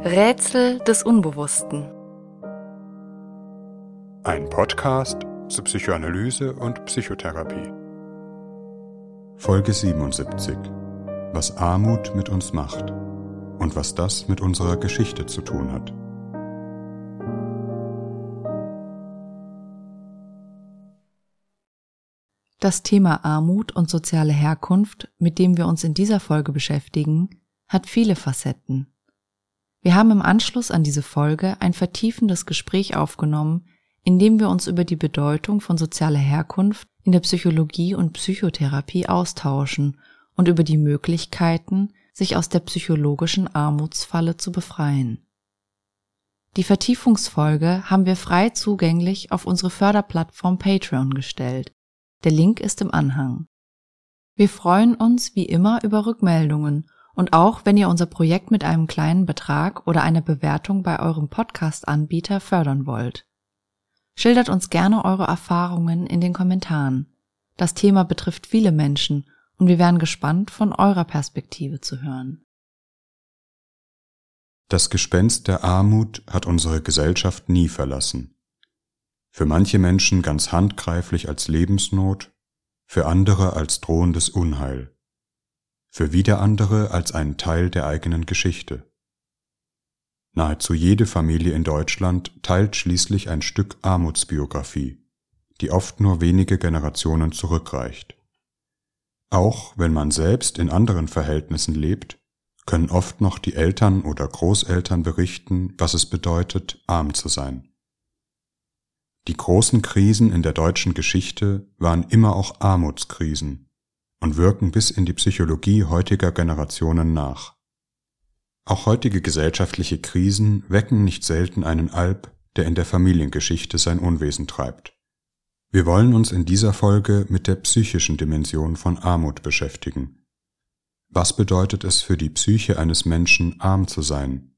Rätsel des Unbewussten. Ein Podcast zur Psychoanalyse und Psychotherapie. Folge 77. Was Armut mit uns macht und was das mit unserer Geschichte zu tun hat. Das Thema Armut und soziale Herkunft, mit dem wir uns in dieser Folge beschäftigen, hat viele Facetten. Wir haben im Anschluss an diese Folge ein vertiefendes Gespräch aufgenommen, in dem wir uns über die Bedeutung von sozialer Herkunft in der Psychologie und Psychotherapie austauschen und über die Möglichkeiten, sich aus der psychologischen Armutsfalle zu befreien. Die Vertiefungsfolge haben wir frei zugänglich auf unsere Förderplattform Patreon gestellt. Der Link ist im Anhang. Wir freuen uns wie immer über Rückmeldungen und auch wenn ihr unser Projekt mit einem kleinen Betrag oder einer Bewertung bei eurem Podcast-Anbieter fördern wollt. Schildert uns gerne eure Erfahrungen in den Kommentaren. Das Thema betrifft viele Menschen und wir wären gespannt, von eurer Perspektive zu hören. Das Gespenst der Armut hat unsere Gesellschaft nie verlassen. Für manche Menschen ganz handgreiflich als Lebensnot, für andere als drohendes Unheil für wieder andere als einen Teil der eigenen Geschichte. Nahezu jede Familie in Deutschland teilt schließlich ein Stück Armutsbiografie, die oft nur wenige Generationen zurückreicht. Auch wenn man selbst in anderen Verhältnissen lebt, können oft noch die Eltern oder Großeltern berichten, was es bedeutet, arm zu sein. Die großen Krisen in der deutschen Geschichte waren immer auch Armutskrisen, und wirken bis in die Psychologie heutiger Generationen nach. Auch heutige gesellschaftliche Krisen wecken nicht selten einen Alb, der in der Familiengeschichte sein Unwesen treibt. Wir wollen uns in dieser Folge mit der psychischen Dimension von Armut beschäftigen. Was bedeutet es für die Psyche eines Menschen, arm zu sein?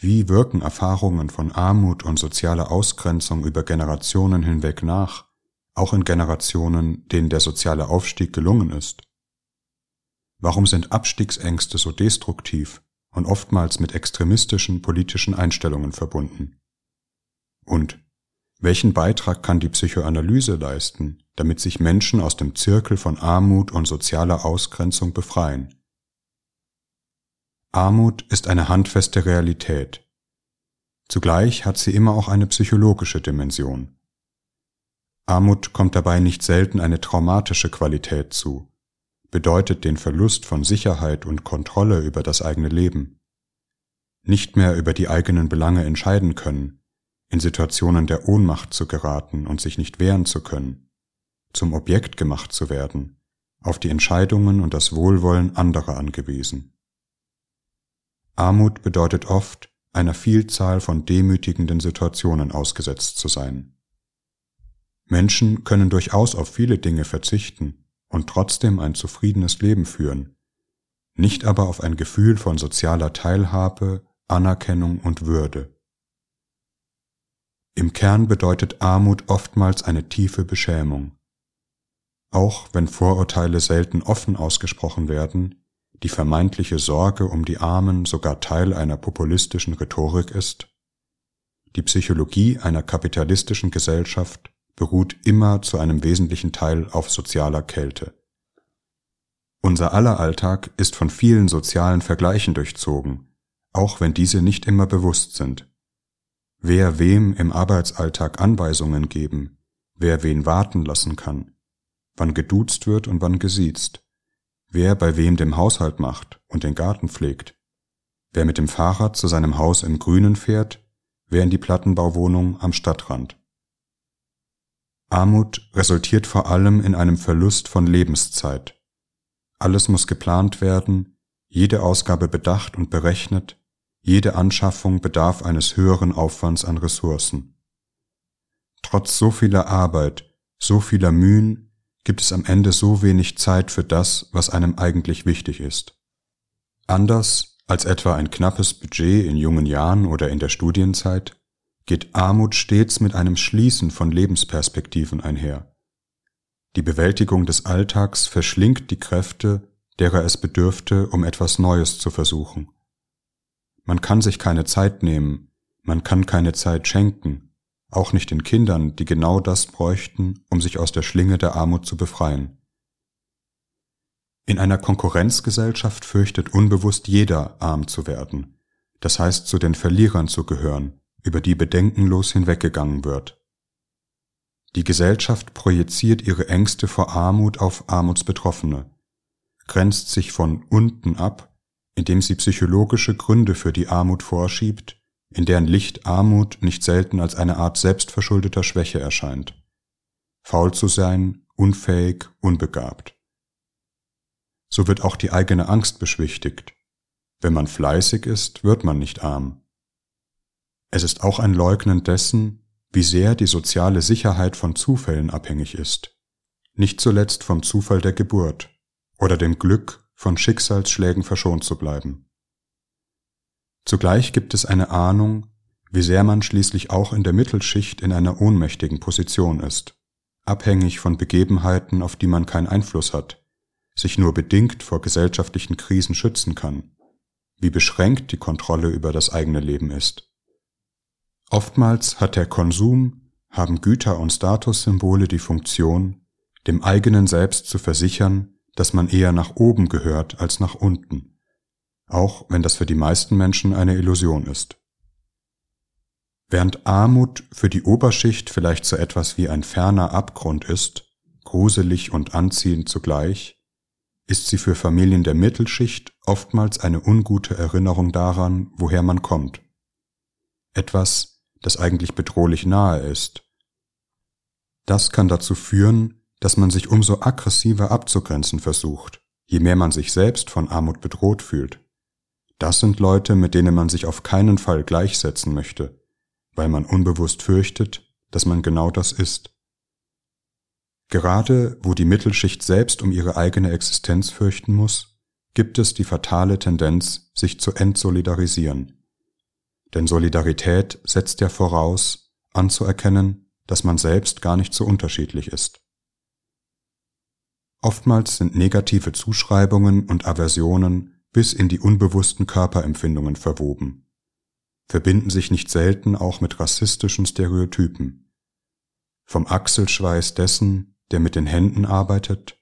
Wie wirken Erfahrungen von Armut und sozialer Ausgrenzung über Generationen hinweg nach? Auch in Generationen, denen der soziale Aufstieg gelungen ist? Warum sind Abstiegsängste so destruktiv und oftmals mit extremistischen politischen Einstellungen verbunden? Und welchen Beitrag kann die Psychoanalyse leisten, damit sich Menschen aus dem Zirkel von Armut und sozialer Ausgrenzung befreien? Armut ist eine handfeste Realität. Zugleich hat sie immer auch eine psychologische Dimension. Armut kommt dabei nicht selten eine traumatische Qualität zu, bedeutet den Verlust von Sicherheit und Kontrolle über das eigene Leben. Nicht mehr über die eigenen Belange entscheiden können, in Situationen der Ohnmacht zu geraten und sich nicht wehren zu können, zum Objekt gemacht zu werden, auf die Entscheidungen und das Wohlwollen anderer angewiesen. Armut bedeutet oft, einer Vielzahl von demütigenden Situationen ausgesetzt zu sein. Menschen können durchaus auf viele Dinge verzichten und trotzdem ein zufriedenes Leben führen, nicht aber auf ein Gefühl von sozialer Teilhabe, Anerkennung und Würde. Im Kern bedeutet Armut oftmals eine tiefe Beschämung. Auch wenn Vorurteile selten offen ausgesprochen werden, die vermeintliche Sorge um die Armen sogar Teil einer populistischen Rhetorik ist, die Psychologie einer kapitalistischen Gesellschaft beruht immer zu einem wesentlichen Teil auf sozialer Kälte. Unser aller Alltag ist von vielen sozialen Vergleichen durchzogen, auch wenn diese nicht immer bewusst sind. Wer wem im Arbeitsalltag Anweisungen geben, wer wen warten lassen kann, wann geduzt wird und wann gesiezt, wer bei wem den Haushalt macht und den Garten pflegt, wer mit dem Fahrrad zu seinem Haus im Grünen fährt, wer in die Plattenbauwohnung am Stadtrand. Armut resultiert vor allem in einem Verlust von Lebenszeit. Alles muss geplant werden, jede Ausgabe bedacht und berechnet, jede Anschaffung bedarf eines höheren Aufwands an Ressourcen. Trotz so vieler Arbeit, so vieler Mühen gibt es am Ende so wenig Zeit für das, was einem eigentlich wichtig ist. Anders als etwa ein knappes Budget in jungen Jahren oder in der Studienzeit geht Armut stets mit einem Schließen von Lebensperspektiven einher. Die Bewältigung des Alltags verschlingt die Kräfte, derer es bedürfte, um etwas Neues zu versuchen. Man kann sich keine Zeit nehmen, man kann keine Zeit schenken, auch nicht den Kindern, die genau das bräuchten, um sich aus der Schlinge der Armut zu befreien. In einer Konkurrenzgesellschaft fürchtet unbewusst jeder, arm zu werden, das heißt zu den Verlierern zu gehören, über die bedenkenlos hinweggegangen wird. Die Gesellschaft projiziert ihre Ängste vor Armut auf Armutsbetroffene, grenzt sich von unten ab, indem sie psychologische Gründe für die Armut vorschiebt, in deren Licht Armut nicht selten als eine Art selbstverschuldeter Schwäche erscheint. Faul zu sein, unfähig, unbegabt. So wird auch die eigene Angst beschwichtigt. Wenn man fleißig ist, wird man nicht arm. Es ist auch ein Leugnen dessen, wie sehr die soziale Sicherheit von Zufällen abhängig ist, nicht zuletzt vom Zufall der Geburt oder dem Glück, von Schicksalsschlägen verschont zu bleiben. Zugleich gibt es eine Ahnung, wie sehr man schließlich auch in der Mittelschicht in einer ohnmächtigen Position ist, abhängig von Begebenheiten, auf die man keinen Einfluss hat, sich nur bedingt vor gesellschaftlichen Krisen schützen kann, wie beschränkt die Kontrolle über das eigene Leben ist. Oftmals hat der Konsum, haben Güter und Statussymbole die Funktion, dem eigenen Selbst zu versichern, dass man eher nach oben gehört als nach unten, auch wenn das für die meisten Menschen eine Illusion ist. Während Armut für die Oberschicht vielleicht so etwas wie ein ferner Abgrund ist, gruselig und anziehend zugleich, ist sie für Familien der Mittelschicht oftmals eine ungute Erinnerung daran, woher man kommt. Etwas, das eigentlich bedrohlich nahe ist. Das kann dazu führen, dass man sich umso aggressiver abzugrenzen versucht, je mehr man sich selbst von Armut bedroht fühlt. Das sind Leute, mit denen man sich auf keinen Fall gleichsetzen möchte, weil man unbewusst fürchtet, dass man genau das ist. Gerade wo die Mittelschicht selbst um ihre eigene Existenz fürchten muss, gibt es die fatale Tendenz, sich zu entsolidarisieren. Denn Solidarität setzt ja voraus, anzuerkennen, dass man selbst gar nicht so unterschiedlich ist. Oftmals sind negative Zuschreibungen und Aversionen bis in die unbewussten Körperempfindungen verwoben, verbinden sich nicht selten auch mit rassistischen Stereotypen. Vom Achselschweiß dessen, der mit den Händen arbeitet,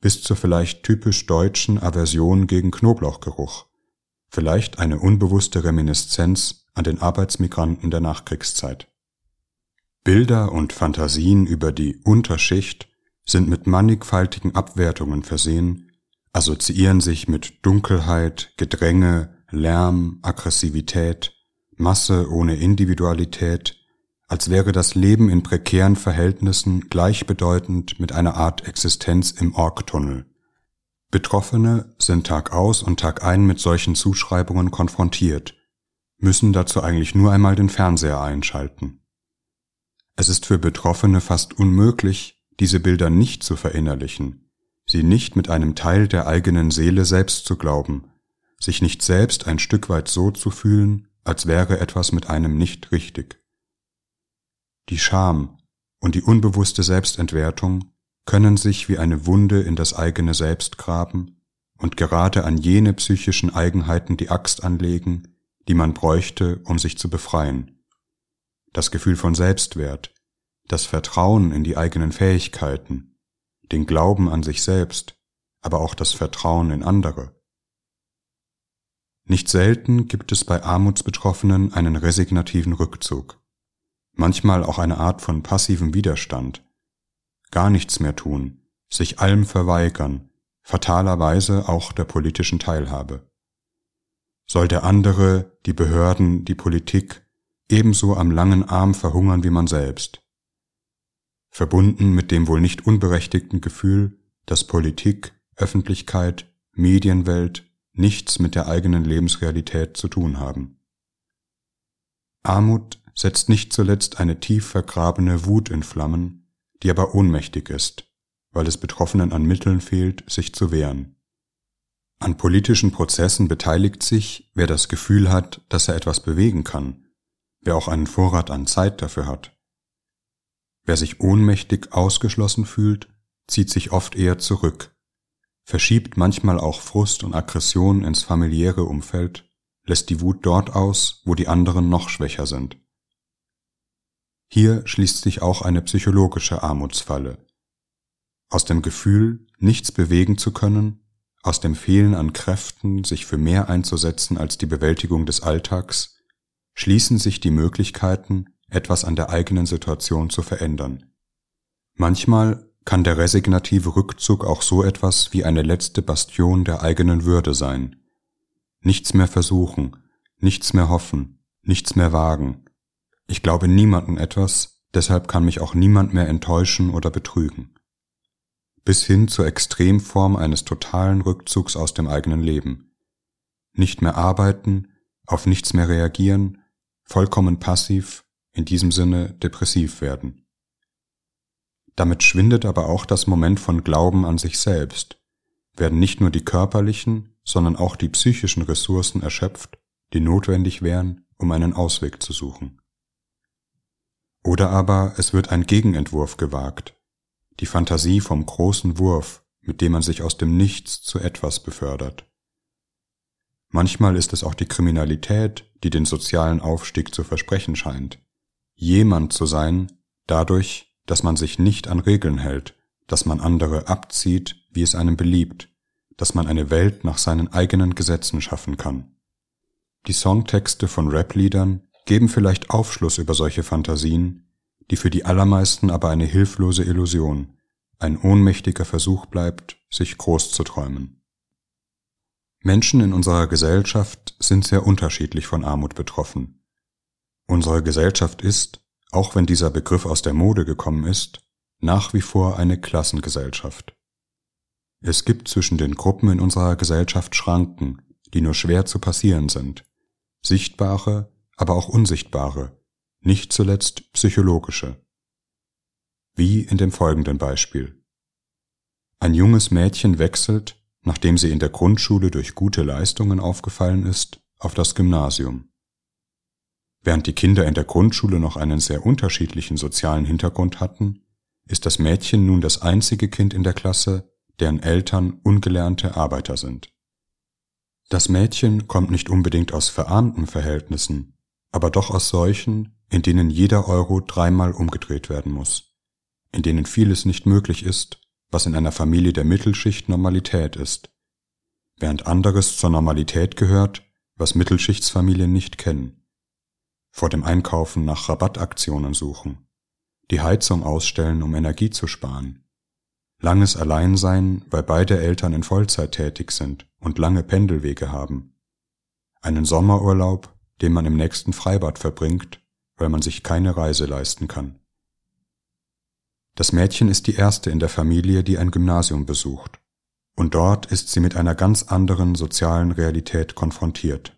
bis zur vielleicht typisch deutschen Aversion gegen Knoblauchgeruch vielleicht eine unbewusste Reminiszenz an den Arbeitsmigranten der Nachkriegszeit. Bilder und Fantasien über die Unterschicht sind mit mannigfaltigen Abwertungen versehen, assoziieren sich mit Dunkelheit, Gedränge, Lärm, Aggressivität, Masse ohne Individualität, als wäre das Leben in prekären Verhältnissen gleichbedeutend mit einer Art Existenz im Orgtunnel. Betroffene sind Tag aus und Tag ein mit solchen Zuschreibungen konfrontiert, müssen dazu eigentlich nur einmal den Fernseher einschalten. Es ist für Betroffene fast unmöglich, diese Bilder nicht zu verinnerlichen, sie nicht mit einem Teil der eigenen Seele selbst zu glauben, sich nicht selbst ein Stück weit so zu fühlen, als wäre etwas mit einem nicht richtig. Die Scham und die unbewusste Selbstentwertung können sich wie eine Wunde in das eigene Selbst graben und gerade an jene psychischen Eigenheiten die Axt anlegen, die man bräuchte, um sich zu befreien. Das Gefühl von Selbstwert, das Vertrauen in die eigenen Fähigkeiten, den Glauben an sich selbst, aber auch das Vertrauen in andere. Nicht selten gibt es bei Armutsbetroffenen einen resignativen Rückzug, manchmal auch eine Art von passivem Widerstand, gar nichts mehr tun, sich allem verweigern, fatalerweise auch der politischen Teilhabe. Soll der andere, die Behörden, die Politik ebenso am langen Arm verhungern wie man selbst. Verbunden mit dem wohl nicht unberechtigten Gefühl, dass Politik, Öffentlichkeit, Medienwelt nichts mit der eigenen Lebensrealität zu tun haben. Armut setzt nicht zuletzt eine tief vergrabene Wut in Flammen, die aber ohnmächtig ist, weil es Betroffenen an Mitteln fehlt, sich zu wehren. An politischen Prozessen beteiligt sich, wer das Gefühl hat, dass er etwas bewegen kann, wer auch einen Vorrat an Zeit dafür hat. Wer sich ohnmächtig ausgeschlossen fühlt, zieht sich oft eher zurück, verschiebt manchmal auch Frust und Aggression ins familiäre Umfeld, lässt die Wut dort aus, wo die anderen noch schwächer sind. Hier schließt sich auch eine psychologische Armutsfalle. Aus dem Gefühl, nichts bewegen zu können, aus dem Fehlen an Kräften, sich für mehr einzusetzen als die Bewältigung des Alltags, schließen sich die Möglichkeiten, etwas an der eigenen Situation zu verändern. Manchmal kann der resignative Rückzug auch so etwas wie eine letzte Bastion der eigenen Würde sein. Nichts mehr versuchen, nichts mehr hoffen, nichts mehr wagen. Ich glaube niemanden etwas, deshalb kann mich auch niemand mehr enttäuschen oder betrügen. Bis hin zur Extremform eines totalen Rückzugs aus dem eigenen Leben. Nicht mehr arbeiten, auf nichts mehr reagieren, vollkommen passiv, in diesem Sinne depressiv werden. Damit schwindet aber auch das Moment von Glauben an sich selbst, werden nicht nur die körperlichen, sondern auch die psychischen Ressourcen erschöpft, die notwendig wären, um einen Ausweg zu suchen. Oder aber es wird ein Gegenentwurf gewagt, die Fantasie vom großen Wurf, mit dem man sich aus dem Nichts zu etwas befördert. Manchmal ist es auch die Kriminalität, die den sozialen Aufstieg zu versprechen scheint. Jemand zu sein, dadurch, dass man sich nicht an Regeln hält, dass man andere abzieht, wie es einem beliebt, dass man eine Welt nach seinen eigenen Gesetzen schaffen kann. Die Songtexte von Rap-Liedern geben vielleicht Aufschluss über solche Fantasien, die für die allermeisten aber eine hilflose Illusion, ein ohnmächtiger Versuch bleibt, sich groß zu träumen. Menschen in unserer Gesellschaft sind sehr unterschiedlich von Armut betroffen. Unsere Gesellschaft ist, auch wenn dieser Begriff aus der Mode gekommen ist, nach wie vor eine Klassengesellschaft. Es gibt zwischen den Gruppen in unserer Gesellschaft Schranken, die nur schwer zu passieren sind, sichtbare, aber auch unsichtbare, nicht zuletzt psychologische. Wie in dem folgenden Beispiel. Ein junges Mädchen wechselt, nachdem sie in der Grundschule durch gute Leistungen aufgefallen ist, auf das Gymnasium. Während die Kinder in der Grundschule noch einen sehr unterschiedlichen sozialen Hintergrund hatten, ist das Mädchen nun das einzige Kind in der Klasse, deren Eltern ungelernte Arbeiter sind. Das Mädchen kommt nicht unbedingt aus verarmten Verhältnissen, aber doch aus solchen, in denen jeder Euro dreimal umgedreht werden muss, in denen vieles nicht möglich ist, was in einer Familie der Mittelschicht Normalität ist, während anderes zur Normalität gehört, was Mittelschichtsfamilien nicht kennen vor dem Einkaufen nach Rabattaktionen suchen, die Heizung ausstellen, um Energie zu sparen, langes Alleinsein, weil beide Eltern in Vollzeit tätig sind und lange Pendelwege haben, einen Sommerurlaub, den man im nächsten Freibad verbringt, weil man sich keine Reise leisten kann. Das Mädchen ist die erste in der Familie, die ein Gymnasium besucht, und dort ist sie mit einer ganz anderen sozialen Realität konfrontiert.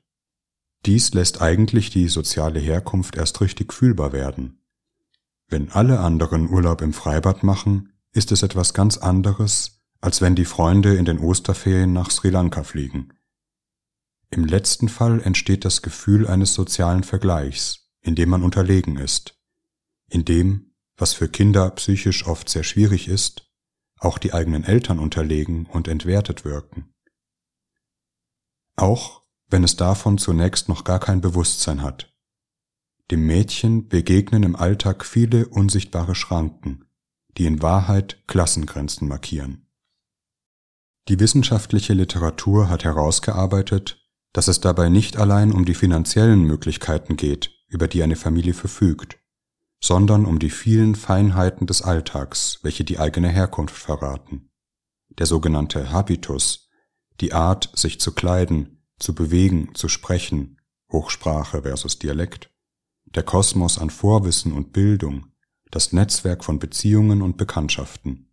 Dies lässt eigentlich die soziale Herkunft erst richtig fühlbar werden. Wenn alle anderen Urlaub im Freibad machen, ist es etwas ganz anderes, als wenn die Freunde in den Osterferien nach Sri Lanka fliegen. Im letzten Fall entsteht das Gefühl eines sozialen Vergleichs, in dem man unterlegen ist, in dem, was für Kinder psychisch oft sehr schwierig ist, auch die eigenen Eltern unterlegen und entwertet wirken. Auch wenn es davon zunächst noch gar kein Bewusstsein hat. Dem Mädchen begegnen im Alltag viele unsichtbare Schranken, die in Wahrheit Klassengrenzen markieren. Die wissenschaftliche Literatur hat herausgearbeitet, dass es dabei nicht allein um die finanziellen Möglichkeiten geht, über die eine Familie verfügt, sondern um die vielen Feinheiten des Alltags, welche die eigene Herkunft verraten. Der sogenannte Habitus, die Art, sich zu kleiden, zu bewegen, zu sprechen, Hochsprache versus Dialekt, der Kosmos an Vorwissen und Bildung, das Netzwerk von Beziehungen und Bekanntschaften.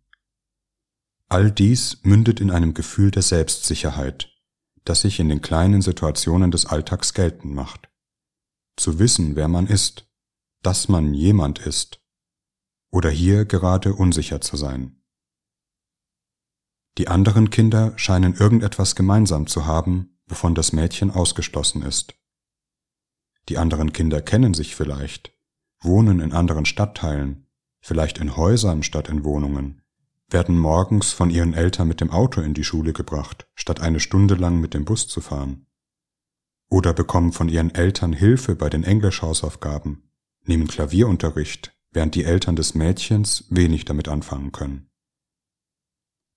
All dies mündet in einem Gefühl der Selbstsicherheit, das sich in den kleinen Situationen des Alltags geltend macht. Zu wissen, wer man ist, dass man jemand ist, oder hier gerade unsicher zu sein. Die anderen Kinder scheinen irgendetwas gemeinsam zu haben, wovon das Mädchen ausgeschlossen ist. Die anderen Kinder kennen sich vielleicht, wohnen in anderen Stadtteilen, vielleicht in Häusern statt in Wohnungen, werden morgens von ihren Eltern mit dem Auto in die Schule gebracht, statt eine Stunde lang mit dem Bus zu fahren. oder bekommen von ihren Eltern Hilfe bei den Englischhausaufgaben, nehmen Klavierunterricht, während die Eltern des Mädchens wenig damit anfangen können.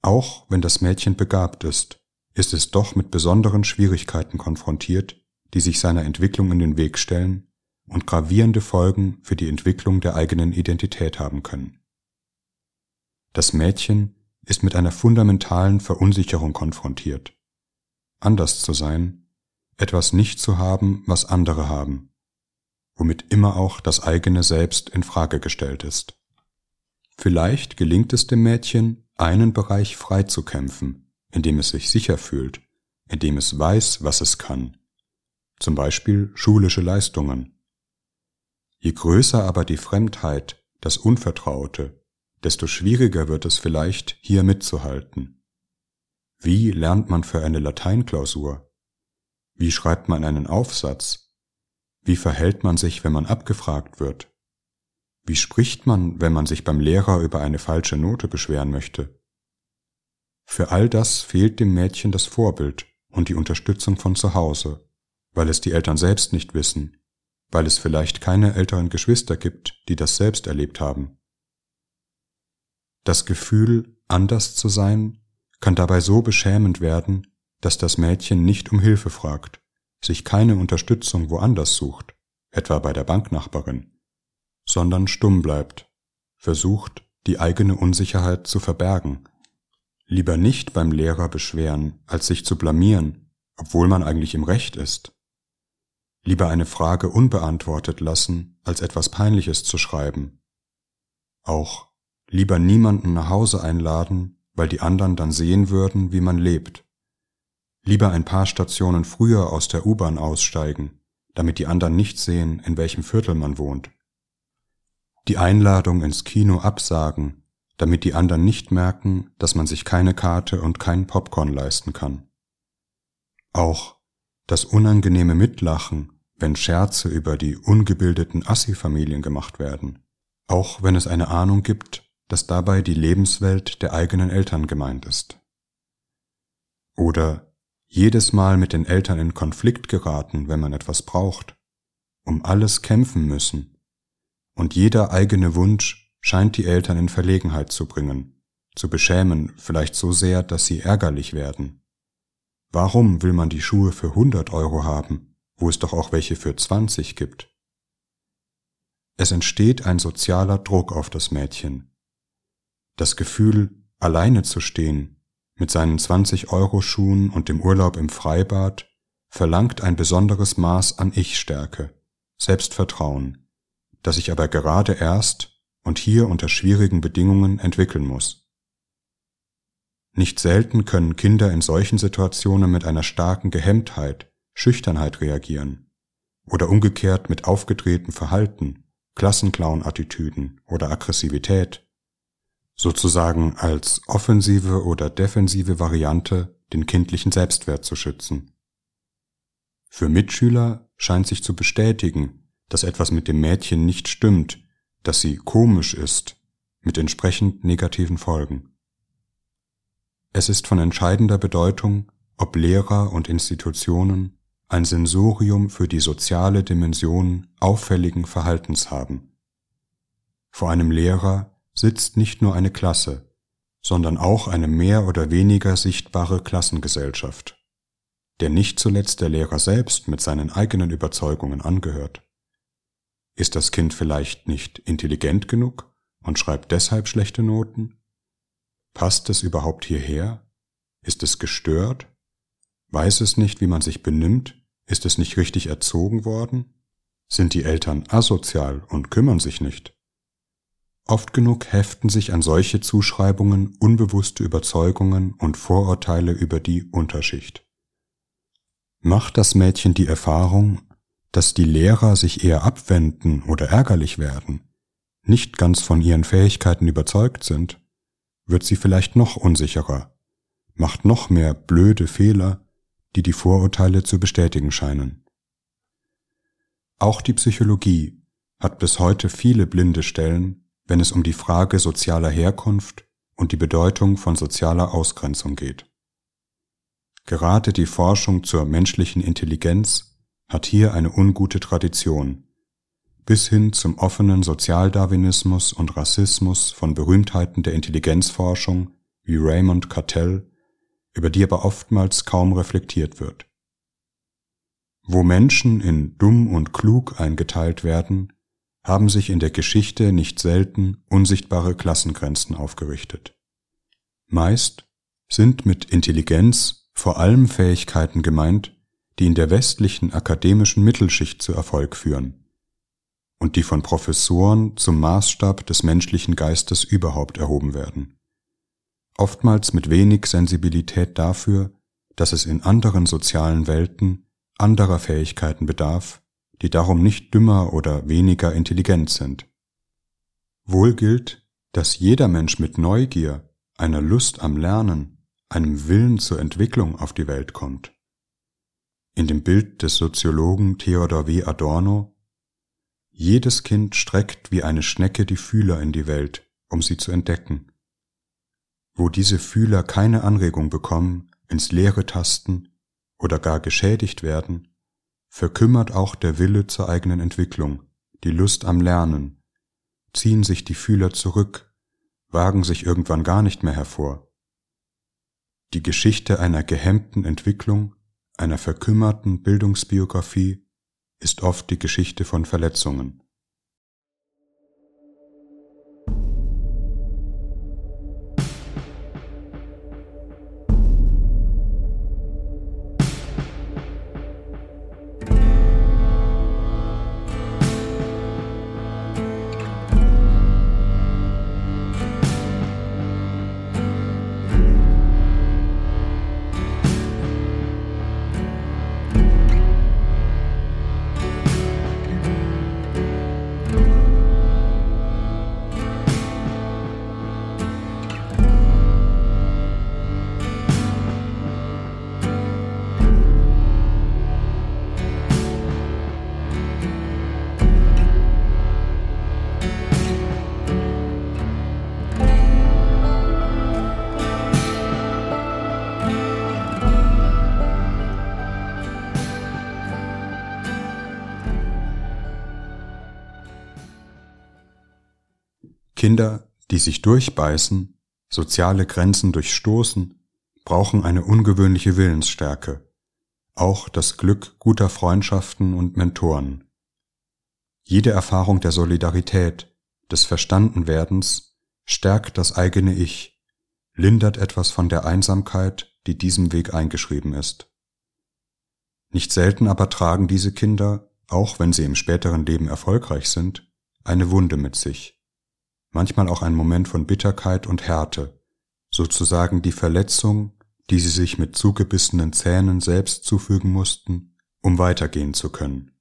Auch wenn das Mädchen begabt ist, ist es doch mit besonderen Schwierigkeiten konfrontiert, die sich seiner Entwicklung in den Weg stellen und gravierende Folgen für die Entwicklung der eigenen Identität haben können. Das Mädchen ist mit einer fundamentalen Verunsicherung konfrontiert. Anders zu sein, etwas nicht zu haben, was andere haben, womit immer auch das eigene Selbst in Frage gestellt ist. Vielleicht gelingt es dem Mädchen, einen Bereich freizukämpfen, in dem es sich sicher fühlt, in dem es weiß, was es kann, zum Beispiel schulische Leistungen. Je größer aber die Fremdheit, das Unvertraute, desto schwieriger wird es vielleicht, hier mitzuhalten. Wie lernt man für eine Lateinklausur? Wie schreibt man einen Aufsatz? Wie verhält man sich, wenn man abgefragt wird? Wie spricht man, wenn man sich beim Lehrer über eine falsche Note beschweren möchte? Für all das fehlt dem Mädchen das Vorbild und die Unterstützung von zu Hause, weil es die Eltern selbst nicht wissen, weil es vielleicht keine älteren Geschwister gibt, die das selbst erlebt haben. Das Gefühl, anders zu sein, kann dabei so beschämend werden, dass das Mädchen nicht um Hilfe fragt, sich keine Unterstützung woanders sucht, etwa bei der Banknachbarin, sondern stumm bleibt, versucht, die eigene Unsicherheit zu verbergen, lieber nicht beim Lehrer beschweren, als sich zu blamieren, obwohl man eigentlich im Recht ist, lieber eine Frage unbeantwortet lassen, als etwas Peinliches zu schreiben, auch Lieber niemanden nach Hause einladen, weil die anderen dann sehen würden, wie man lebt. Lieber ein paar Stationen früher aus der U-Bahn aussteigen, damit die anderen nicht sehen, in welchem Viertel man wohnt. Die Einladung ins Kino absagen, damit die anderen nicht merken, dass man sich keine Karte und keinen Popcorn leisten kann. Auch das unangenehme Mitlachen, wenn Scherze über die ungebildeten Assi-Familien gemacht werden, auch wenn es eine Ahnung gibt, dass dabei die Lebenswelt der eigenen Eltern gemeint ist. Oder jedes Mal mit den Eltern in Konflikt geraten, wenn man etwas braucht, um alles kämpfen müssen, und jeder eigene Wunsch scheint die Eltern in Verlegenheit zu bringen, zu beschämen, vielleicht so sehr, dass sie ärgerlich werden. Warum will man die Schuhe für 100 Euro haben, wo es doch auch welche für 20 gibt? Es entsteht ein sozialer Druck auf das Mädchen, das Gefühl, alleine zu stehen, mit seinen 20-Euro-Schuhen und dem Urlaub im Freibad, verlangt ein besonderes Maß an Ich-Stärke, Selbstvertrauen, das ich aber gerade erst und hier unter schwierigen Bedingungen entwickeln muss. Nicht selten können Kinder in solchen Situationen mit einer starken Gehemmtheit, Schüchternheit reagieren oder umgekehrt mit aufgedrehtem Verhalten, Klassenclown-Attitüden oder Aggressivität sozusagen als offensive oder defensive Variante den kindlichen Selbstwert zu schützen. Für Mitschüler scheint sich zu bestätigen, dass etwas mit dem Mädchen nicht stimmt, dass sie komisch ist, mit entsprechend negativen Folgen. Es ist von entscheidender Bedeutung, ob Lehrer und Institutionen ein Sensorium für die soziale Dimension auffälligen Verhaltens haben. Vor einem Lehrer sitzt nicht nur eine Klasse, sondern auch eine mehr oder weniger sichtbare Klassengesellschaft, der nicht zuletzt der Lehrer selbst mit seinen eigenen Überzeugungen angehört. Ist das Kind vielleicht nicht intelligent genug und schreibt deshalb schlechte Noten? Passt es überhaupt hierher? Ist es gestört? Weiß es nicht, wie man sich benimmt? Ist es nicht richtig erzogen worden? Sind die Eltern asozial und kümmern sich nicht? Oft genug heften sich an solche Zuschreibungen unbewusste Überzeugungen und Vorurteile über die Unterschicht. Macht das Mädchen die Erfahrung, dass die Lehrer sich eher abwenden oder ärgerlich werden, nicht ganz von ihren Fähigkeiten überzeugt sind, wird sie vielleicht noch unsicherer, macht noch mehr blöde Fehler, die die Vorurteile zu bestätigen scheinen. Auch die Psychologie hat bis heute viele blinde Stellen, wenn es um die Frage sozialer Herkunft und die Bedeutung von sozialer Ausgrenzung geht. Gerade die Forschung zur menschlichen Intelligenz hat hier eine ungute Tradition, bis hin zum offenen Sozialdarwinismus und Rassismus von Berühmtheiten der Intelligenzforschung wie Raymond Cattell, über die aber oftmals kaum reflektiert wird. Wo Menschen in dumm und klug eingeteilt werden, haben sich in der Geschichte nicht selten unsichtbare Klassengrenzen aufgerichtet. Meist sind mit Intelligenz vor allem Fähigkeiten gemeint, die in der westlichen akademischen Mittelschicht zu Erfolg führen und die von Professoren zum Maßstab des menschlichen Geistes überhaupt erhoben werden. Oftmals mit wenig Sensibilität dafür, dass es in anderen sozialen Welten anderer Fähigkeiten bedarf, die darum nicht dümmer oder weniger intelligent sind. Wohl gilt, dass jeder Mensch mit Neugier, einer Lust am Lernen, einem Willen zur Entwicklung auf die Welt kommt. In dem Bild des Soziologen Theodor W. Adorno Jedes Kind streckt wie eine Schnecke die Fühler in die Welt, um sie zu entdecken. Wo diese Fühler keine Anregung bekommen, ins Leere tasten oder gar geschädigt werden, verkümmert auch der Wille zur eigenen Entwicklung, die Lust am Lernen, ziehen sich die Fühler zurück, wagen sich irgendwann gar nicht mehr hervor. Die Geschichte einer gehemmten Entwicklung, einer verkümmerten Bildungsbiografie ist oft die Geschichte von Verletzungen. Kinder, die sich durchbeißen, soziale Grenzen durchstoßen, brauchen eine ungewöhnliche Willensstärke, auch das Glück guter Freundschaften und Mentoren. Jede Erfahrung der Solidarität, des Verstandenwerdens stärkt das eigene Ich, lindert etwas von der Einsamkeit, die diesem Weg eingeschrieben ist. Nicht selten aber tragen diese Kinder, auch wenn sie im späteren Leben erfolgreich sind, eine Wunde mit sich manchmal auch ein Moment von Bitterkeit und Härte, sozusagen die Verletzung, die sie sich mit zugebissenen Zähnen selbst zufügen mussten, um weitergehen zu können.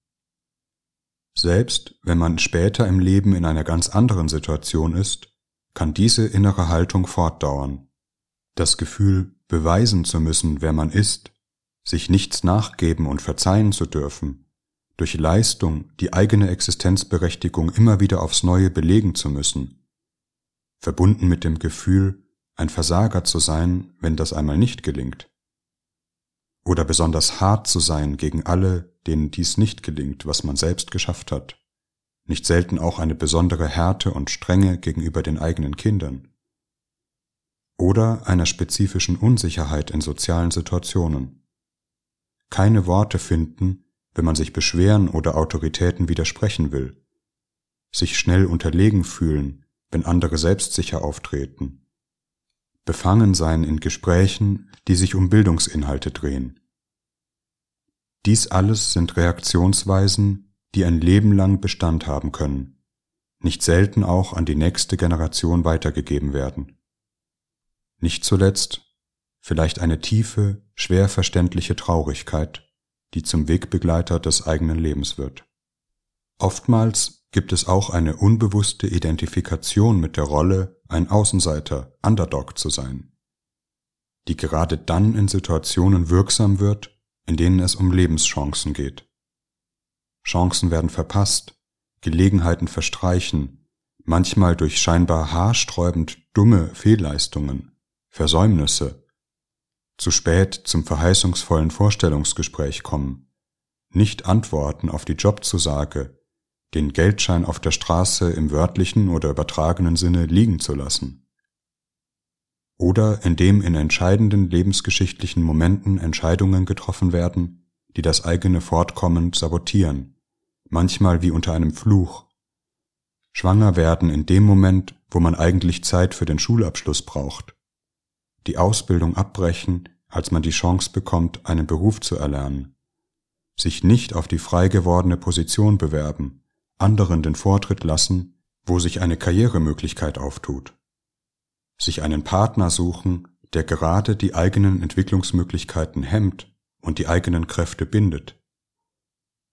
Selbst wenn man später im Leben in einer ganz anderen Situation ist, kann diese innere Haltung fortdauern. Das Gefühl, beweisen zu müssen, wer man ist, sich nichts nachgeben und verzeihen zu dürfen, durch Leistung die eigene Existenzberechtigung immer wieder aufs neue belegen zu müssen, verbunden mit dem Gefühl, ein Versager zu sein, wenn das einmal nicht gelingt. Oder besonders hart zu sein gegen alle, denen dies nicht gelingt, was man selbst geschafft hat. Nicht selten auch eine besondere Härte und Strenge gegenüber den eigenen Kindern. Oder einer spezifischen Unsicherheit in sozialen Situationen. Keine Worte finden, wenn man sich beschweren oder Autoritäten widersprechen will. Sich schnell unterlegen fühlen, wenn andere selbstsicher auftreten, befangen sein in Gesprächen, die sich um Bildungsinhalte drehen. Dies alles sind Reaktionsweisen, die ein Leben lang Bestand haben können, nicht selten auch an die nächste Generation weitergegeben werden. Nicht zuletzt vielleicht eine tiefe, schwer verständliche Traurigkeit, die zum Wegbegleiter des eigenen Lebens wird. Oftmals gibt es auch eine unbewusste Identifikation mit der Rolle, ein Außenseiter, Underdog zu sein, die gerade dann in Situationen wirksam wird, in denen es um Lebenschancen geht. Chancen werden verpasst, Gelegenheiten verstreichen, manchmal durch scheinbar haarsträubend dumme Fehlleistungen, Versäumnisse, zu spät zum verheißungsvollen Vorstellungsgespräch kommen, nicht antworten auf die Jobzusage, den Geldschein auf der Straße im wörtlichen oder übertragenen Sinne liegen zu lassen. Oder indem in entscheidenden lebensgeschichtlichen Momenten Entscheidungen getroffen werden, die das eigene Fortkommen sabotieren, manchmal wie unter einem Fluch. Schwanger werden in dem Moment, wo man eigentlich Zeit für den Schulabschluss braucht. Die Ausbildung abbrechen, als man die Chance bekommt, einen Beruf zu erlernen. Sich nicht auf die frei gewordene Position bewerben, anderen den Vortritt lassen, wo sich eine Karrieremöglichkeit auftut. Sich einen Partner suchen, der gerade die eigenen Entwicklungsmöglichkeiten hemmt und die eigenen Kräfte bindet.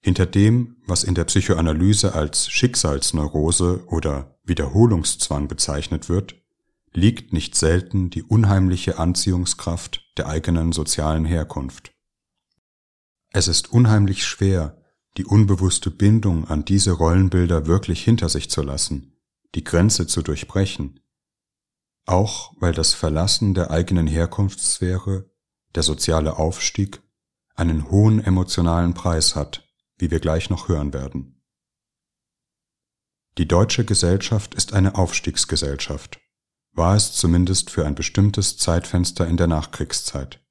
Hinter dem, was in der Psychoanalyse als Schicksalsneurose oder Wiederholungszwang bezeichnet wird, liegt nicht selten die unheimliche Anziehungskraft der eigenen sozialen Herkunft. Es ist unheimlich schwer, die unbewusste Bindung an diese Rollenbilder wirklich hinter sich zu lassen, die Grenze zu durchbrechen, auch weil das Verlassen der eigenen Herkunftssphäre, der soziale Aufstieg, einen hohen emotionalen Preis hat, wie wir gleich noch hören werden. Die deutsche Gesellschaft ist eine Aufstiegsgesellschaft, war es zumindest für ein bestimmtes Zeitfenster in der Nachkriegszeit.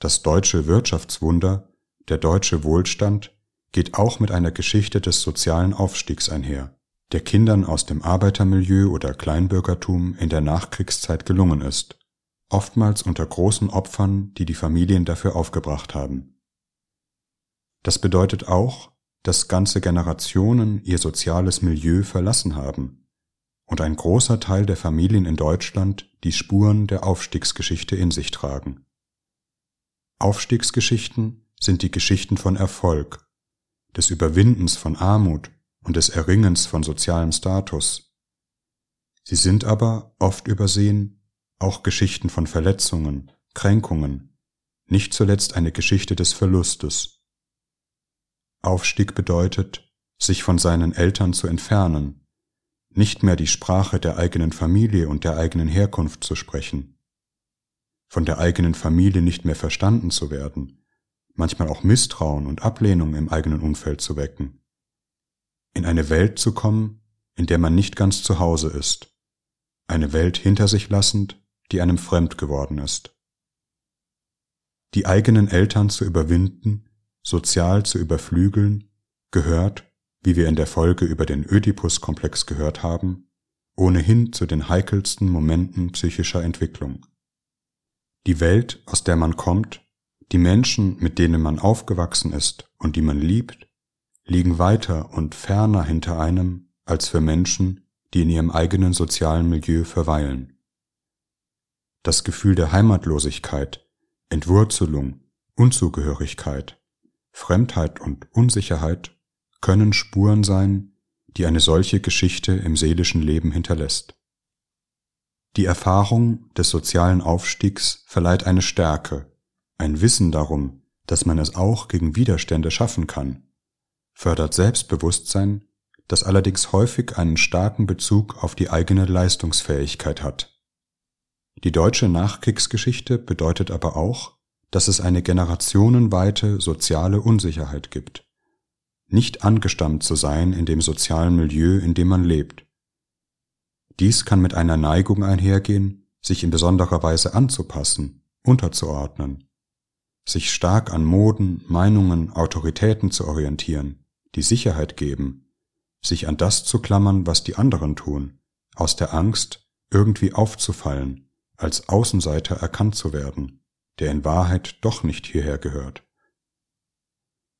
Das deutsche Wirtschaftswunder, der deutsche Wohlstand geht auch mit einer Geschichte des sozialen Aufstiegs einher, der Kindern aus dem Arbeitermilieu oder Kleinbürgertum in der Nachkriegszeit gelungen ist, oftmals unter großen Opfern, die die Familien dafür aufgebracht haben. Das bedeutet auch, dass ganze Generationen ihr soziales Milieu verlassen haben und ein großer Teil der Familien in Deutschland die Spuren der Aufstiegsgeschichte in sich tragen. Aufstiegsgeschichten sind die Geschichten von Erfolg, des Überwindens von Armut und des Erringens von sozialem Status. Sie sind aber, oft übersehen, auch Geschichten von Verletzungen, Kränkungen, nicht zuletzt eine Geschichte des Verlustes. Aufstieg bedeutet, sich von seinen Eltern zu entfernen, nicht mehr die Sprache der eigenen Familie und der eigenen Herkunft zu sprechen, von der eigenen Familie nicht mehr verstanden zu werden, manchmal auch Misstrauen und Ablehnung im eigenen Umfeld zu wecken. In eine Welt zu kommen, in der man nicht ganz zu Hause ist, eine Welt hinter sich lassend, die einem fremd geworden ist. Die eigenen Eltern zu überwinden, sozial zu überflügeln, gehört, wie wir in der Folge über den Ödipus-Komplex gehört haben, ohnehin zu den heikelsten Momenten psychischer Entwicklung. Die Welt, aus der man kommt, die Menschen, mit denen man aufgewachsen ist und die man liebt, liegen weiter und ferner hinter einem als für Menschen, die in ihrem eigenen sozialen Milieu verweilen. Das Gefühl der Heimatlosigkeit, Entwurzelung, Unzugehörigkeit, Fremdheit und Unsicherheit können Spuren sein, die eine solche Geschichte im seelischen Leben hinterlässt. Die Erfahrung des sozialen Aufstiegs verleiht eine Stärke, ein Wissen darum, dass man es auch gegen Widerstände schaffen kann, fördert Selbstbewusstsein, das allerdings häufig einen starken Bezug auf die eigene Leistungsfähigkeit hat. Die deutsche Nachkriegsgeschichte bedeutet aber auch, dass es eine generationenweite soziale Unsicherheit gibt, nicht angestammt zu sein in dem sozialen Milieu, in dem man lebt. Dies kann mit einer Neigung einhergehen, sich in besonderer Weise anzupassen, unterzuordnen, sich stark an Moden, Meinungen, Autoritäten zu orientieren, die Sicherheit geben, sich an das zu klammern, was die anderen tun, aus der Angst, irgendwie aufzufallen, als Außenseiter erkannt zu werden, der in Wahrheit doch nicht hierher gehört.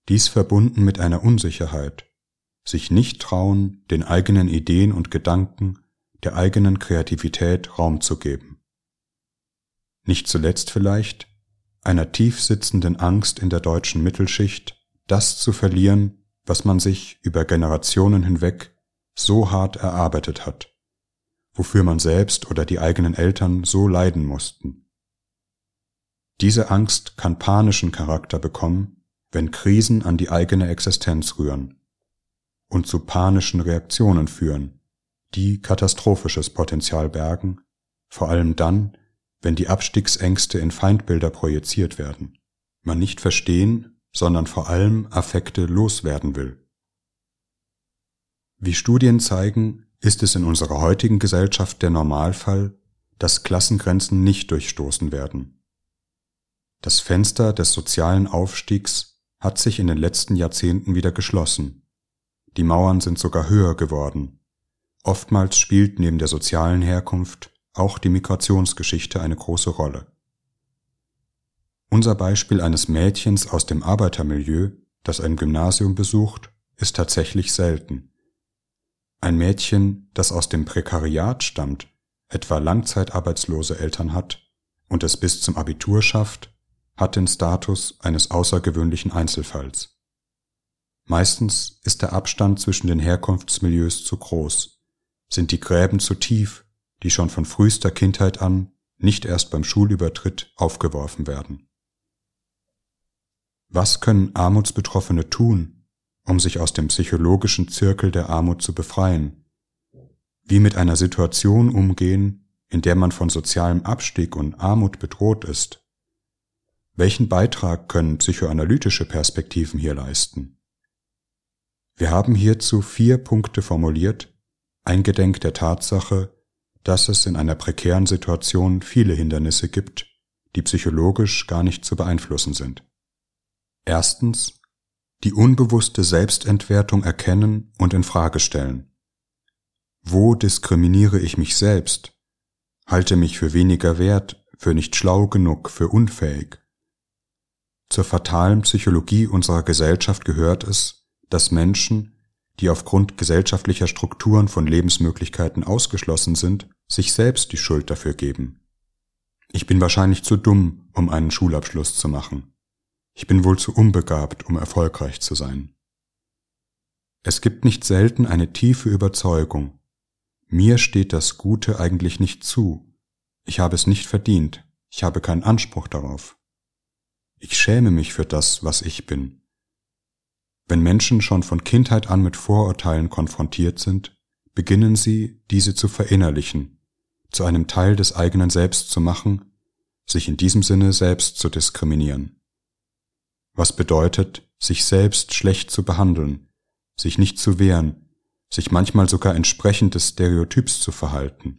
Dies verbunden mit einer Unsicherheit, sich nicht trauen, den eigenen Ideen und Gedanken, der eigenen Kreativität Raum zu geben. Nicht zuletzt vielleicht einer tief sitzenden Angst in der deutschen Mittelschicht, das zu verlieren, was man sich über Generationen hinweg so hart erarbeitet hat, wofür man selbst oder die eigenen Eltern so leiden mussten. Diese Angst kann panischen Charakter bekommen, wenn Krisen an die eigene Existenz rühren und zu panischen Reaktionen führen, die katastrophisches Potenzial bergen, vor allem dann, wenn die Abstiegsängste in Feindbilder projiziert werden, man nicht verstehen, sondern vor allem Affekte loswerden will. Wie Studien zeigen, ist es in unserer heutigen Gesellschaft der Normalfall, dass Klassengrenzen nicht durchstoßen werden. Das Fenster des sozialen Aufstiegs hat sich in den letzten Jahrzehnten wieder geschlossen. Die Mauern sind sogar höher geworden. Oftmals spielt neben der sozialen Herkunft auch die Migrationsgeschichte eine große Rolle. Unser Beispiel eines Mädchens aus dem Arbeitermilieu, das ein Gymnasium besucht, ist tatsächlich selten. Ein Mädchen, das aus dem Prekariat stammt, etwa langzeitarbeitslose Eltern hat und es bis zum Abitur schafft, hat den Status eines außergewöhnlichen Einzelfalls. Meistens ist der Abstand zwischen den Herkunftsmilieus zu groß, sind die Gräben zu tief, die schon von frühester Kindheit an, nicht erst beim Schulübertritt, aufgeworfen werden. Was können Armutsbetroffene tun, um sich aus dem psychologischen Zirkel der Armut zu befreien? Wie mit einer Situation umgehen, in der man von sozialem Abstieg und Armut bedroht ist? Welchen Beitrag können psychoanalytische Perspektiven hier leisten? Wir haben hierzu vier Punkte formuliert, eingedenk der Tatsache, dass es in einer prekären Situation viele Hindernisse gibt, die psychologisch gar nicht zu beeinflussen sind. Erstens die unbewusste Selbstentwertung erkennen und in Frage stellen. Wo diskriminiere ich mich selbst? Halte mich für weniger wert, für nicht schlau genug, für unfähig? Zur fatalen Psychologie unserer Gesellschaft gehört es, dass Menschen, die aufgrund gesellschaftlicher Strukturen von Lebensmöglichkeiten ausgeschlossen sind, sich selbst die Schuld dafür geben. Ich bin wahrscheinlich zu dumm, um einen Schulabschluss zu machen. Ich bin wohl zu unbegabt, um erfolgreich zu sein. Es gibt nicht selten eine tiefe Überzeugung. Mir steht das Gute eigentlich nicht zu. Ich habe es nicht verdient. Ich habe keinen Anspruch darauf. Ich schäme mich für das, was ich bin. Wenn Menschen schon von Kindheit an mit Vorurteilen konfrontiert sind, beginnen sie, diese zu verinnerlichen, zu einem Teil des eigenen Selbst zu machen, sich in diesem Sinne selbst zu diskriminieren. Was bedeutet, sich selbst schlecht zu behandeln, sich nicht zu wehren, sich manchmal sogar entsprechend des Stereotyps zu verhalten.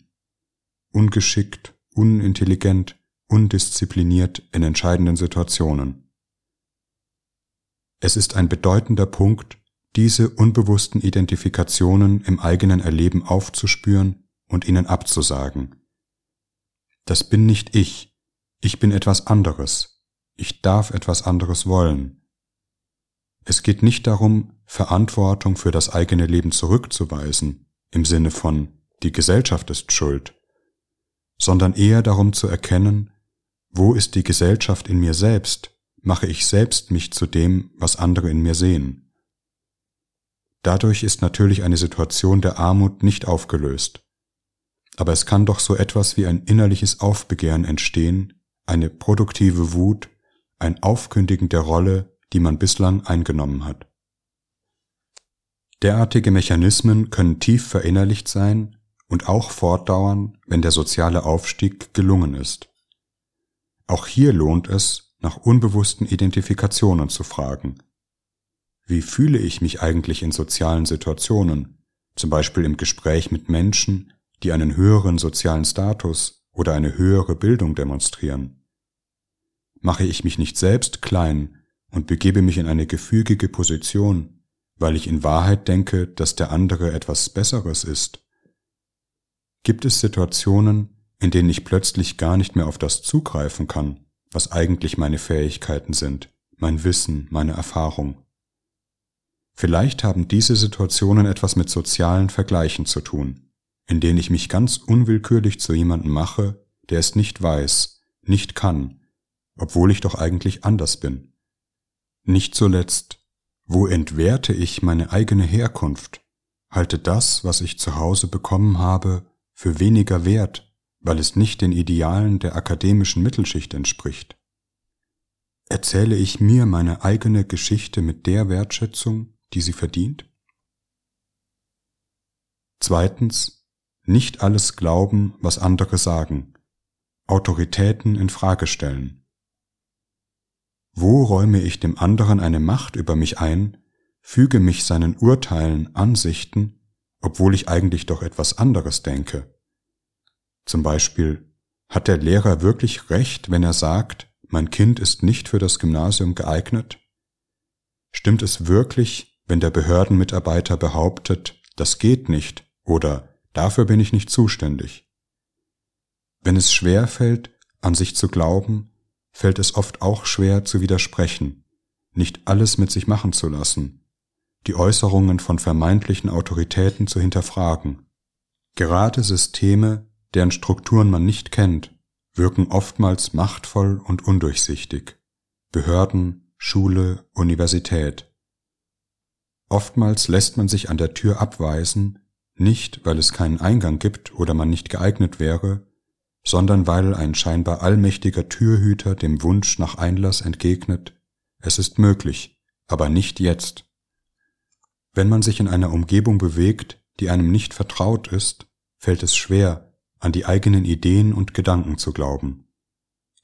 Ungeschickt, unintelligent, undiszipliniert in entscheidenden Situationen. Es ist ein bedeutender Punkt, diese unbewussten Identifikationen im eigenen Erleben aufzuspüren und ihnen abzusagen. Das bin nicht ich, ich bin etwas anderes, ich darf etwas anderes wollen. Es geht nicht darum, Verantwortung für das eigene Leben zurückzuweisen, im Sinne von die Gesellschaft ist schuld, sondern eher darum zu erkennen, wo ist die Gesellschaft in mir selbst mache ich selbst mich zu dem, was andere in mir sehen. Dadurch ist natürlich eine Situation der Armut nicht aufgelöst. Aber es kann doch so etwas wie ein innerliches Aufbegehren entstehen, eine produktive Wut, ein Aufkündigen der Rolle, die man bislang eingenommen hat. Derartige Mechanismen können tief verinnerlicht sein und auch fortdauern, wenn der soziale Aufstieg gelungen ist. Auch hier lohnt es, nach unbewussten Identifikationen zu fragen. Wie fühle ich mich eigentlich in sozialen Situationen, zum Beispiel im Gespräch mit Menschen, die einen höheren sozialen Status oder eine höhere Bildung demonstrieren? Mache ich mich nicht selbst klein und begebe mich in eine gefügige Position, weil ich in Wahrheit denke, dass der andere etwas Besseres ist? Gibt es Situationen, in denen ich plötzlich gar nicht mehr auf das zugreifen kann, was eigentlich meine Fähigkeiten sind, mein Wissen, meine Erfahrung. Vielleicht haben diese Situationen etwas mit sozialen Vergleichen zu tun, in denen ich mich ganz unwillkürlich zu jemandem mache, der es nicht weiß, nicht kann, obwohl ich doch eigentlich anders bin. Nicht zuletzt, wo entwerte ich meine eigene Herkunft, halte das, was ich zu Hause bekommen habe, für weniger wert weil es nicht den Idealen der akademischen Mittelschicht entspricht. Erzähle ich mir meine eigene Geschichte mit der Wertschätzung, die sie verdient? Zweitens, nicht alles glauben, was andere sagen, Autoritäten in Frage stellen. Wo räume ich dem anderen eine Macht über mich ein, füge mich seinen Urteilen, Ansichten, obwohl ich eigentlich doch etwas anderes denke? Zum Beispiel, hat der Lehrer wirklich recht, wenn er sagt, mein Kind ist nicht für das Gymnasium geeignet? Stimmt es wirklich, wenn der Behördenmitarbeiter behauptet, das geht nicht oder dafür bin ich nicht zuständig? Wenn es schwer fällt, an sich zu glauben, fällt es oft auch schwer zu widersprechen, nicht alles mit sich machen zu lassen, die Äußerungen von vermeintlichen Autoritäten zu hinterfragen. Gerade Systeme, deren Strukturen man nicht kennt, wirken oftmals machtvoll und undurchsichtig. Behörden, Schule, Universität. Oftmals lässt man sich an der Tür abweisen, nicht weil es keinen Eingang gibt oder man nicht geeignet wäre, sondern weil ein scheinbar allmächtiger Türhüter dem Wunsch nach Einlass entgegnet, es ist möglich, aber nicht jetzt. Wenn man sich in einer Umgebung bewegt, die einem nicht vertraut ist, fällt es schwer, an die eigenen Ideen und Gedanken zu glauben.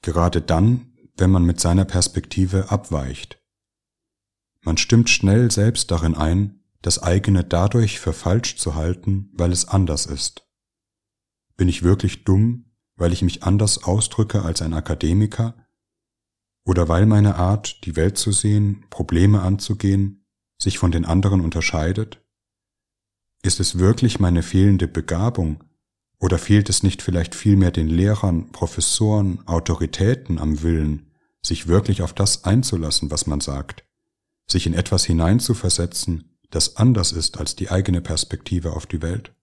Gerade dann, wenn man mit seiner Perspektive abweicht. Man stimmt schnell selbst darin ein, das eigene dadurch für falsch zu halten, weil es anders ist. Bin ich wirklich dumm, weil ich mich anders ausdrücke als ein Akademiker? Oder weil meine Art, die Welt zu sehen, Probleme anzugehen, sich von den anderen unterscheidet? Ist es wirklich meine fehlende Begabung, oder fehlt es nicht vielleicht vielmehr den Lehrern, Professoren, Autoritäten am Willen, sich wirklich auf das einzulassen, was man sagt, sich in etwas hineinzuversetzen, das anders ist als die eigene Perspektive auf die Welt?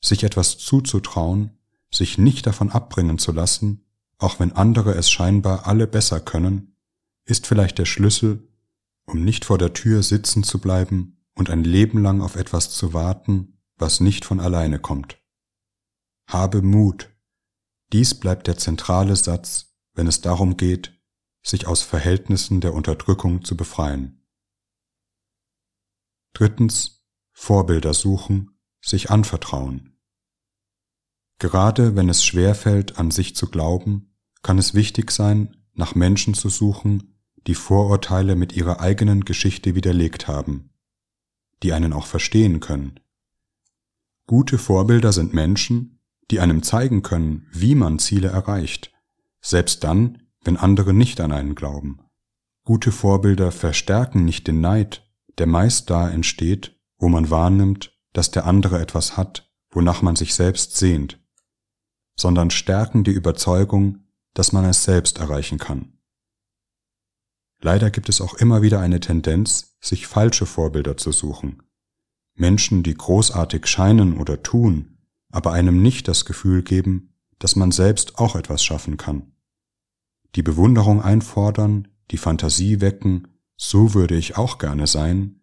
Sich etwas zuzutrauen, sich nicht davon abbringen zu lassen, auch wenn andere es scheinbar alle besser können, ist vielleicht der Schlüssel, um nicht vor der Tür sitzen zu bleiben und ein Leben lang auf etwas zu warten, was nicht von alleine kommt. Habe Mut. Dies bleibt der zentrale Satz, wenn es darum geht, sich aus Verhältnissen der Unterdrückung zu befreien. Drittens, Vorbilder suchen, sich anvertrauen. Gerade wenn es schwerfällt, an sich zu glauben, kann es wichtig sein, nach Menschen zu suchen, die Vorurteile mit ihrer eigenen Geschichte widerlegt haben, die einen auch verstehen können, Gute Vorbilder sind Menschen, die einem zeigen können, wie man Ziele erreicht, selbst dann, wenn andere nicht an einen glauben. Gute Vorbilder verstärken nicht den Neid, der meist da entsteht, wo man wahrnimmt, dass der andere etwas hat, wonach man sich selbst sehnt, sondern stärken die Überzeugung, dass man es selbst erreichen kann. Leider gibt es auch immer wieder eine Tendenz, sich falsche Vorbilder zu suchen, Menschen, die großartig scheinen oder tun, aber einem nicht das Gefühl geben, dass man selbst auch etwas schaffen kann. Die Bewunderung einfordern, die Fantasie wecken, so würde ich auch gerne sein,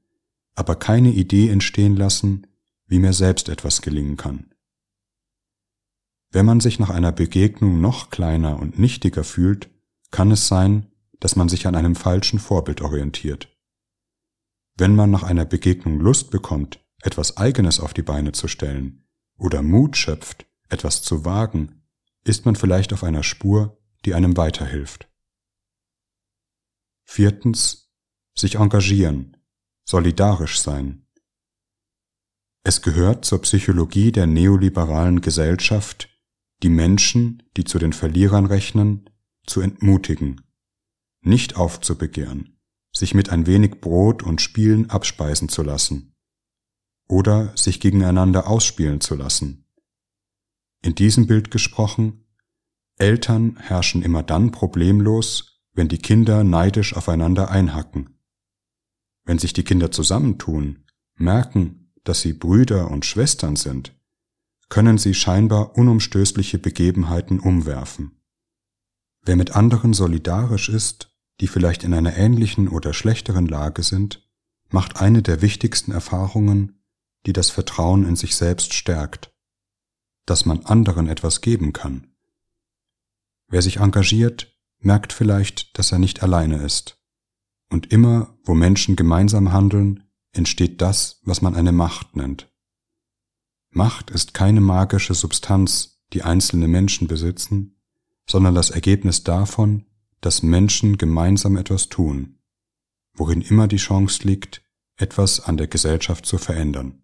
aber keine Idee entstehen lassen, wie mir selbst etwas gelingen kann. Wenn man sich nach einer Begegnung noch kleiner und nichtiger fühlt, kann es sein, dass man sich an einem falschen Vorbild orientiert. Wenn man nach einer Begegnung Lust bekommt, etwas Eigenes auf die Beine zu stellen oder Mut schöpft, etwas zu wagen, ist man vielleicht auf einer Spur, die einem weiterhilft. Viertens, sich engagieren, solidarisch sein. Es gehört zur Psychologie der neoliberalen Gesellschaft, die Menschen, die zu den Verlierern rechnen, zu entmutigen, nicht aufzubegehren, sich mit ein wenig Brot und Spielen abspeisen zu lassen oder sich gegeneinander ausspielen zu lassen. In diesem Bild gesprochen, Eltern herrschen immer dann problemlos, wenn die Kinder neidisch aufeinander einhacken. Wenn sich die Kinder zusammentun, merken, dass sie Brüder und Schwestern sind, können sie scheinbar unumstößliche Begebenheiten umwerfen. Wer mit anderen solidarisch ist, die vielleicht in einer ähnlichen oder schlechteren Lage sind, macht eine der wichtigsten Erfahrungen, die das Vertrauen in sich selbst stärkt, dass man anderen etwas geben kann. Wer sich engagiert, merkt vielleicht, dass er nicht alleine ist. Und immer, wo Menschen gemeinsam handeln, entsteht das, was man eine Macht nennt. Macht ist keine magische Substanz, die einzelne Menschen besitzen, sondern das Ergebnis davon, dass Menschen gemeinsam etwas tun, worin immer die Chance liegt, etwas an der Gesellschaft zu verändern.